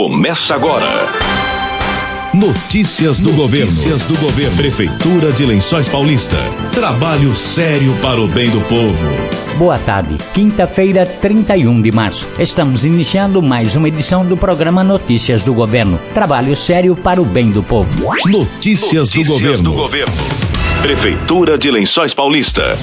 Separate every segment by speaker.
Speaker 1: começa agora.
Speaker 2: Notícias do Notícias governo. Notícias do governo. Prefeitura de Lençóis Paulista. Trabalho sério para o bem do povo.
Speaker 3: Boa tarde. Quinta-feira, 31 de março. Estamos iniciando mais uma edição do programa Notícias do Governo. Trabalho sério para o bem do povo.
Speaker 2: Notícias, Notícias do governo. Do governo.
Speaker 1: Prefeitura de Lençóis Paulista.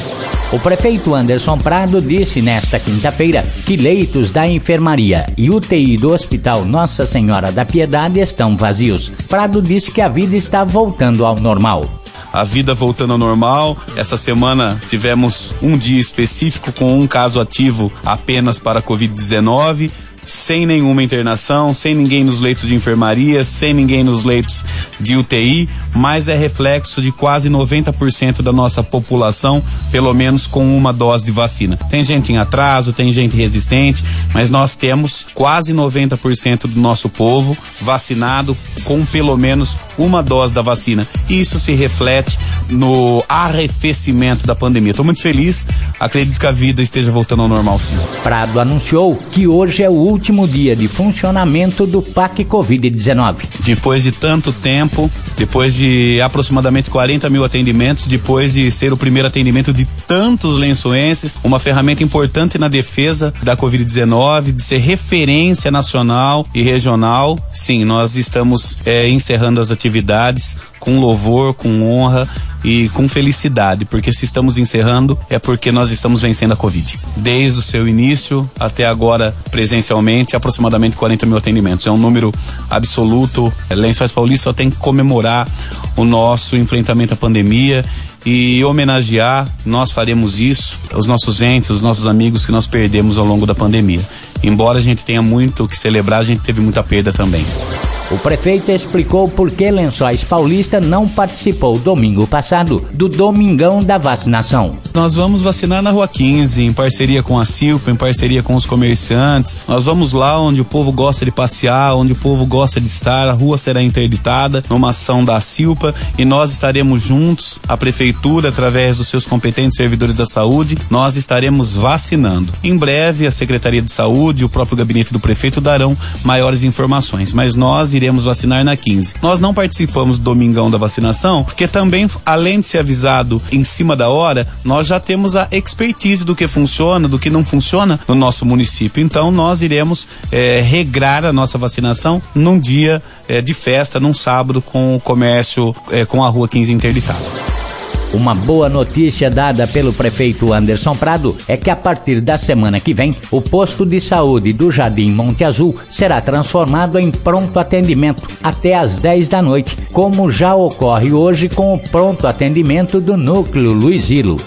Speaker 3: O prefeito Anderson Prado disse nesta quinta-feira que leitos da enfermaria e UTI do Hospital Nossa Senhora da Piedade estão vazios. Prado disse que a vida está voltando ao normal
Speaker 4: a vida voltando ao normal. Essa semana tivemos um dia específico com um caso ativo apenas para Covid-19 sem nenhuma internação, sem ninguém nos leitos de enfermaria, sem ninguém nos leitos de UTI, mas é reflexo de quase 90% da nossa população, pelo menos com uma dose de vacina. Tem gente em atraso, tem gente resistente, mas nós temos quase 90% do nosso povo vacinado com pelo menos uma dose da vacina. E isso se reflete no arrefecimento da pandemia. Estou muito feliz, acredito que a vida esteja voltando ao normal sim.
Speaker 3: Prado anunciou que hoje é o último dia de funcionamento do PAC Covid-19.
Speaker 4: Depois de tanto tempo, depois de aproximadamente 40 mil atendimentos, depois de ser o primeiro atendimento de tantos lençoenses, uma ferramenta importante na defesa da Covid-19, de ser referência nacional e regional, sim, nós estamos é, encerrando as atividades com louvor, com honra e com felicidade, porque se estamos encerrando é porque nós estamos vencendo a Covid. Desde o seu início até agora, presencialmente, aproximadamente 40 mil atendimentos. É um número absoluto. Lençóis Paulista só tem que comemorar o nosso enfrentamento à pandemia e homenagear, nós faremos isso, os nossos entes, os nossos amigos que nós perdemos ao longo da pandemia. Embora a gente tenha muito que celebrar, a gente teve muita perda também.
Speaker 3: O prefeito explicou por que Lençóis Paulista não participou domingo passado do Domingão da Vacinação.
Speaker 4: Nós vamos vacinar na Rua 15, em parceria com a Silpa, em parceria com os comerciantes. Nós vamos lá onde o povo gosta de passear, onde o povo gosta de estar. A rua será interditada numa ação da Silpa e nós estaremos juntos, a prefeitura, através dos seus competentes servidores da saúde, nós estaremos vacinando. Em breve, a Secretaria de Saúde e o próprio gabinete do prefeito darão maiores informações, mas nós iremos vacinar na 15. Nós não participamos do domingão da vacinação, porque também, além de ser avisado em cima da hora, nós já temos a expertise do que funciona, do que não funciona no nosso município. Então, nós iremos é, regrar a nossa vacinação num dia é, de festa, num sábado, com o comércio, é, com a rua 15 interditada.
Speaker 3: Uma boa notícia dada pelo prefeito Anderson Prado é que a partir da semana que vem, o posto de saúde do Jardim Monte Azul será transformado em pronto atendimento até às 10 da noite, como já ocorre hoje com o pronto atendimento do Núcleo Luizilo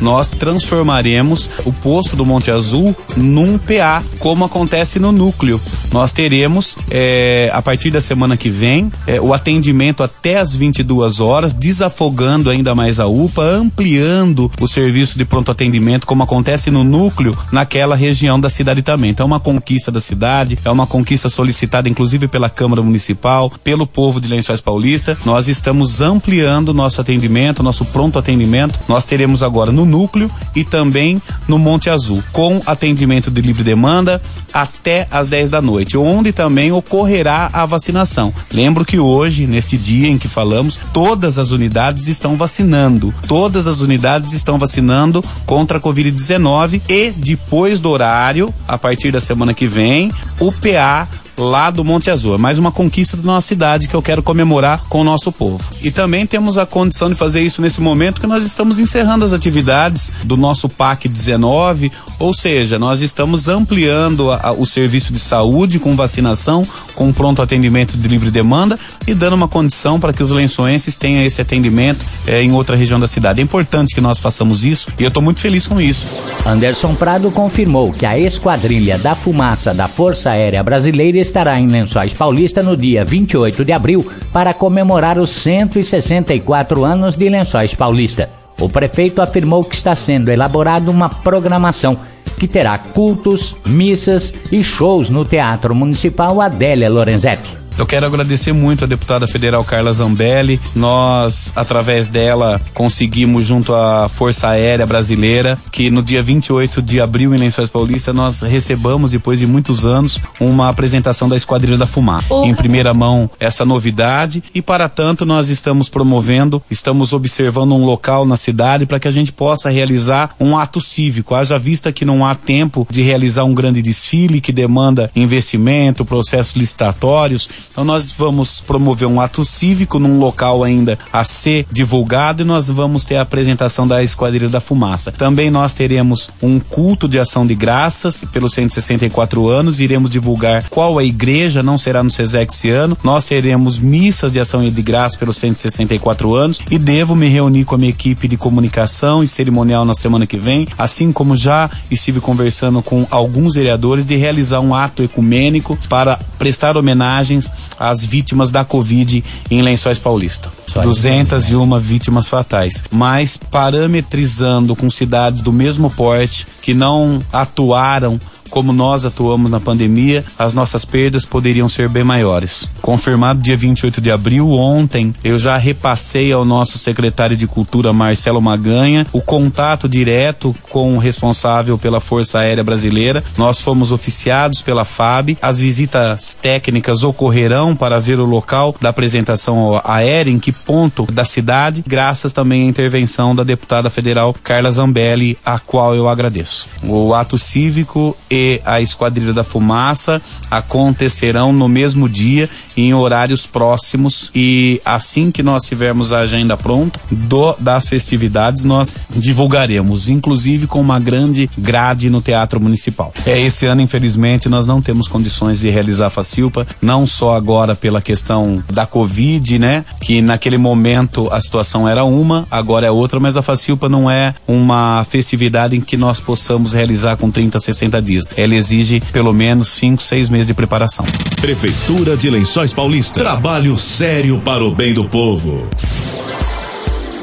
Speaker 4: nós transformaremos o posto do Monte Azul num PA, como acontece no núcleo. Nós teremos, é, a partir da semana que vem, é, o atendimento até as 22 horas, desafogando ainda mais a UPA, ampliando o serviço de pronto atendimento, como acontece no núcleo, naquela região da cidade também. Então, é uma conquista da cidade, é uma conquista solicitada, inclusive, pela Câmara Municipal, pelo povo de Lençóis Paulista. Nós estamos ampliando nosso atendimento, nosso pronto atendimento. Nós teremos agora no núcleo e também no Monte Azul, com atendimento de livre demanda até às 10 da noite, onde também ocorrerá a vacinação. Lembro que hoje, neste dia em que falamos, todas as unidades estão vacinando. Todas as unidades estão vacinando contra a Covid-19 e depois do horário, a partir da semana que vem, o PA lá do Monte Azul. É mais uma conquista da nossa cidade que eu quero comemorar com o nosso povo. E também temos a condição de fazer isso nesse momento que nós estamos encerrando as atividades do nosso PAC 19, ou seja, nós estamos ampliando a, a, o serviço de saúde com vacinação, com pronto atendimento de livre demanda e dando uma condição para que os lençoenses tenham esse atendimento é, em outra região da cidade. É importante que nós façamos isso e eu estou muito feliz com isso.
Speaker 3: Anderson Prado confirmou que a esquadrilha da fumaça da Força Aérea Brasileira estará em Lençóis Paulista no dia 28 de abril para comemorar os 164 anos de Lençóis Paulista. O prefeito afirmou que está sendo elaborada uma programação que terá cultos, missas e shows no Teatro Municipal Adélia Lorenzetti.
Speaker 4: Eu quero agradecer muito a deputada federal Carla Zambelli. Nós, através dela, conseguimos junto à Força Aérea Brasileira que no dia 28 de abril em Lençóis Paulista nós recebamos depois de muitos anos uma apresentação da Esquadrilha da Fumar. Em primeira mão essa novidade e para tanto nós estamos promovendo, estamos observando um local na cidade para que a gente possa realizar um ato cívico. Haja vista que não há tempo de realizar um grande desfile que demanda investimento, processos licitatórios. Então nós vamos promover um ato cívico num local ainda a ser divulgado e nós vamos ter a apresentação da Esquadrilha da Fumaça. Também nós teremos um culto de ação de graças pelos 164 anos, iremos divulgar qual a igreja, não será no SESEC esse ano. Nós teremos missas de ação de graça pelos 164 anos e devo me reunir com a minha equipe de comunicação e cerimonial na semana que vem, assim como já estive conversando com alguns vereadores de realizar um ato ecumênico para prestar homenagens às vítimas da Covid em Lençóis Paulista. 201 vítimas fatais, mas parametrizando com cidades do mesmo porte que não atuaram como nós atuamos na pandemia, as nossas perdas poderiam ser bem maiores. Confirmado dia 28 de abril, ontem, eu já repassei ao nosso secretário de Cultura, Marcelo Maganha, o contato direto com o responsável pela Força Aérea Brasileira. Nós fomos oficiados pela FAB. As visitas técnicas ocorrerão para ver o local da apresentação aérea, em que ponto da cidade, graças também à intervenção da deputada federal Carla Zambelli, a qual eu agradeço. O ato cívico e a Esquadrilha da Fumaça acontecerão no mesmo dia em horários próximos e assim que nós tivermos a agenda pronta do, das festividades nós divulgaremos, inclusive com uma grande grade no Teatro Municipal. É esse ano infelizmente nós não temos condições de realizar a Facilpa, não só agora pela questão da Covid, né, que naquele momento a situação era uma, agora é outra, mas a Facilpa não é uma festividade em que nós possamos realizar com 30, 60 dias ela exige pelo menos 5, 6 meses de preparação.
Speaker 2: Prefeitura de Lençóis Paulista. Trabalho sério para o bem do povo.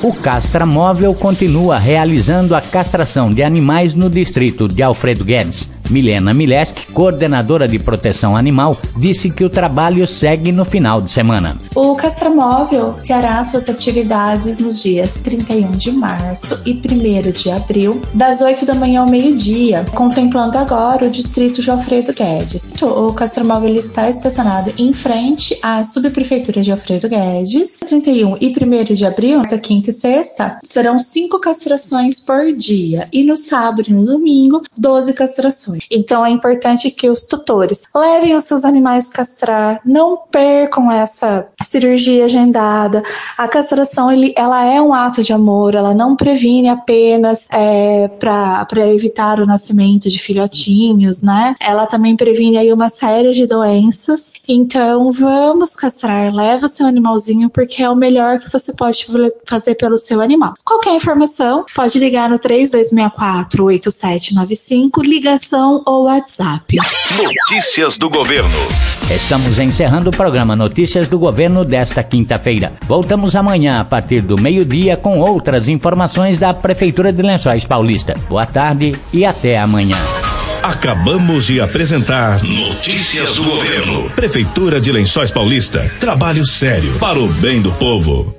Speaker 3: O Castra Móvel continua realizando a castração de animais no distrito de Alfredo Guedes Milena Mileski, coordenadora de proteção animal, disse que o trabalho segue no final de semana.
Speaker 5: O Castramóvel terá suas atividades nos dias 31 de março e 1 de abril, das 8 da manhã ao meio-dia, contemplando agora o distrito de Alfredo Guedes. O Castramóvel está estacionado em frente à subprefeitura de Alfredo Guedes. 31 e 1 de abril, da quinta e sexta, serão cinco castrações por dia e no sábado e no domingo, 12 castrações. Então é importante que os tutores levem os seus animais castrar, não percam essa cirurgia agendada. A castração ele, ela é um ato de amor, ela não previne apenas é, para evitar o nascimento de filhotinhos, né? Ela também previne aí uma série de doenças. Então vamos castrar, leva seu animalzinho porque é o melhor que você pode fazer pelo seu animal. Qualquer informação, pode ligar no 3264 8795, ligação ou WhatsApp.
Speaker 1: Notícias do governo.
Speaker 3: Estamos encerrando o programa Notícias do Governo desta quinta-feira. Voltamos amanhã a partir do meio-dia com outras informações da Prefeitura de Lençóis Paulista. Boa tarde e até amanhã.
Speaker 2: Acabamos de apresentar Notícias do Governo. Prefeitura de Lençóis Paulista. Trabalho sério para o bem do povo.